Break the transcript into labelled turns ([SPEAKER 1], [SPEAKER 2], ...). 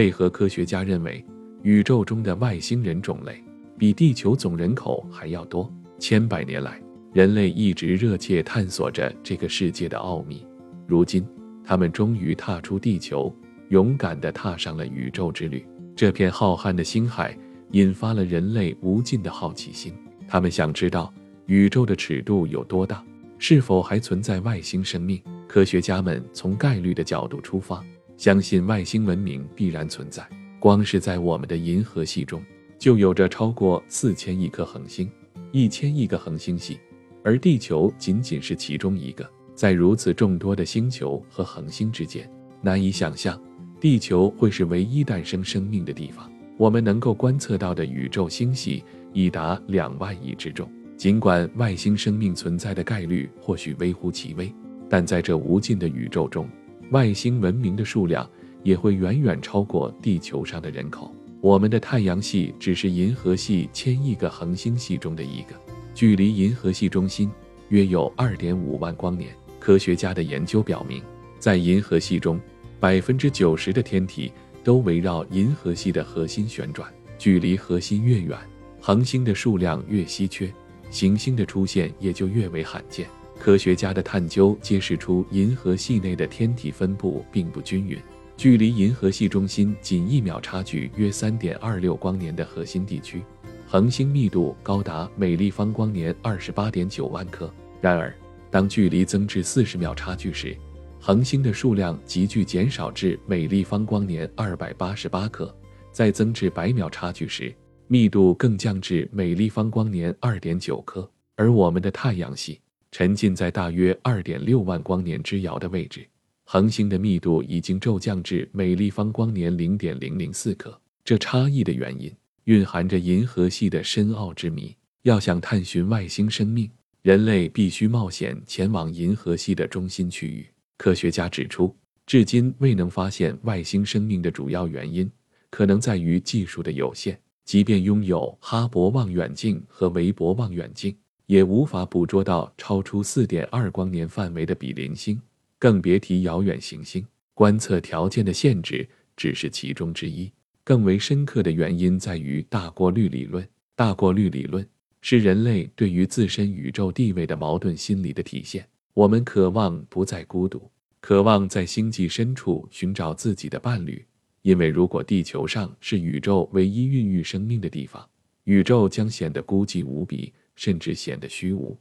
[SPEAKER 1] 为何科学家认为宇宙中的外星人种类比地球总人口还要多？千百年来，人类一直热切探索着这个世界的奥秘。如今，他们终于踏出地球，勇敢地踏上了宇宙之旅。这片浩瀚的星海引发了人类无尽的好奇心。他们想知道宇宙的尺度有多大，是否还存在外星生命？科学家们从概率的角度出发。相信外星文明必然存在。光是在我们的银河系中，就有着超过四千亿颗恒星，一千亿个恒星系，而地球仅仅是其中一个。在如此众多的星球和恒星之间，难以想象地球会是唯一诞生生命的地方。我们能够观测到的宇宙星系已达两万亿之众。尽管外星生命存在的概率或许微乎其微，但在这无尽的宇宙中，外星文明的数量也会远远超过地球上的人口。我们的太阳系只是银河系千亿个恒星系中的一个，距离银河系中心约有二点五万光年。科学家的研究表明，在银河系中，百分之九十的天体都围绕银河系的核心旋转。距离核心越远，恒星的数量越稀缺，行星的出现也就越为罕见。科学家的探究揭示出，银河系内的天体分布并不均匀。距离银河系中心仅一秒差距约三点二六光年的核心地区，恒星密度高达每立方光年二十八点九万颗。然而，当距离增至四十秒差距时，恒星的数量急剧减少至每立方光年二百八十八颗；再增至百秒差距时，密度更降至每立方光年二点九颗。而我们的太阳系。沉浸在大约二点六万光年之遥的位置，恒星的密度已经骤降至每立方光年零点零零四克。这差异的原因蕴含着银河系的深奥之谜。要想探寻外星生命，人类必须冒险前往银河系的中心区域。科学家指出，至今未能发现外星生命的主要原因，可能在于技术的有限。即便拥有哈勃望远镜和韦伯望远镜。也无法捕捉到超出四点二光年范围的比邻星，更别提遥远行星。观测条件的限制只是其中之一，更为深刻的原因在于大过滤理论。大过滤理论是人类对于自身宇宙地位的矛盾心理的体现。我们渴望不再孤独，渴望在星际深处寻找自己的伴侣，因为如果地球上是宇宙唯一孕育生命的地方，宇宙将显得孤寂无比。甚至显得虚无。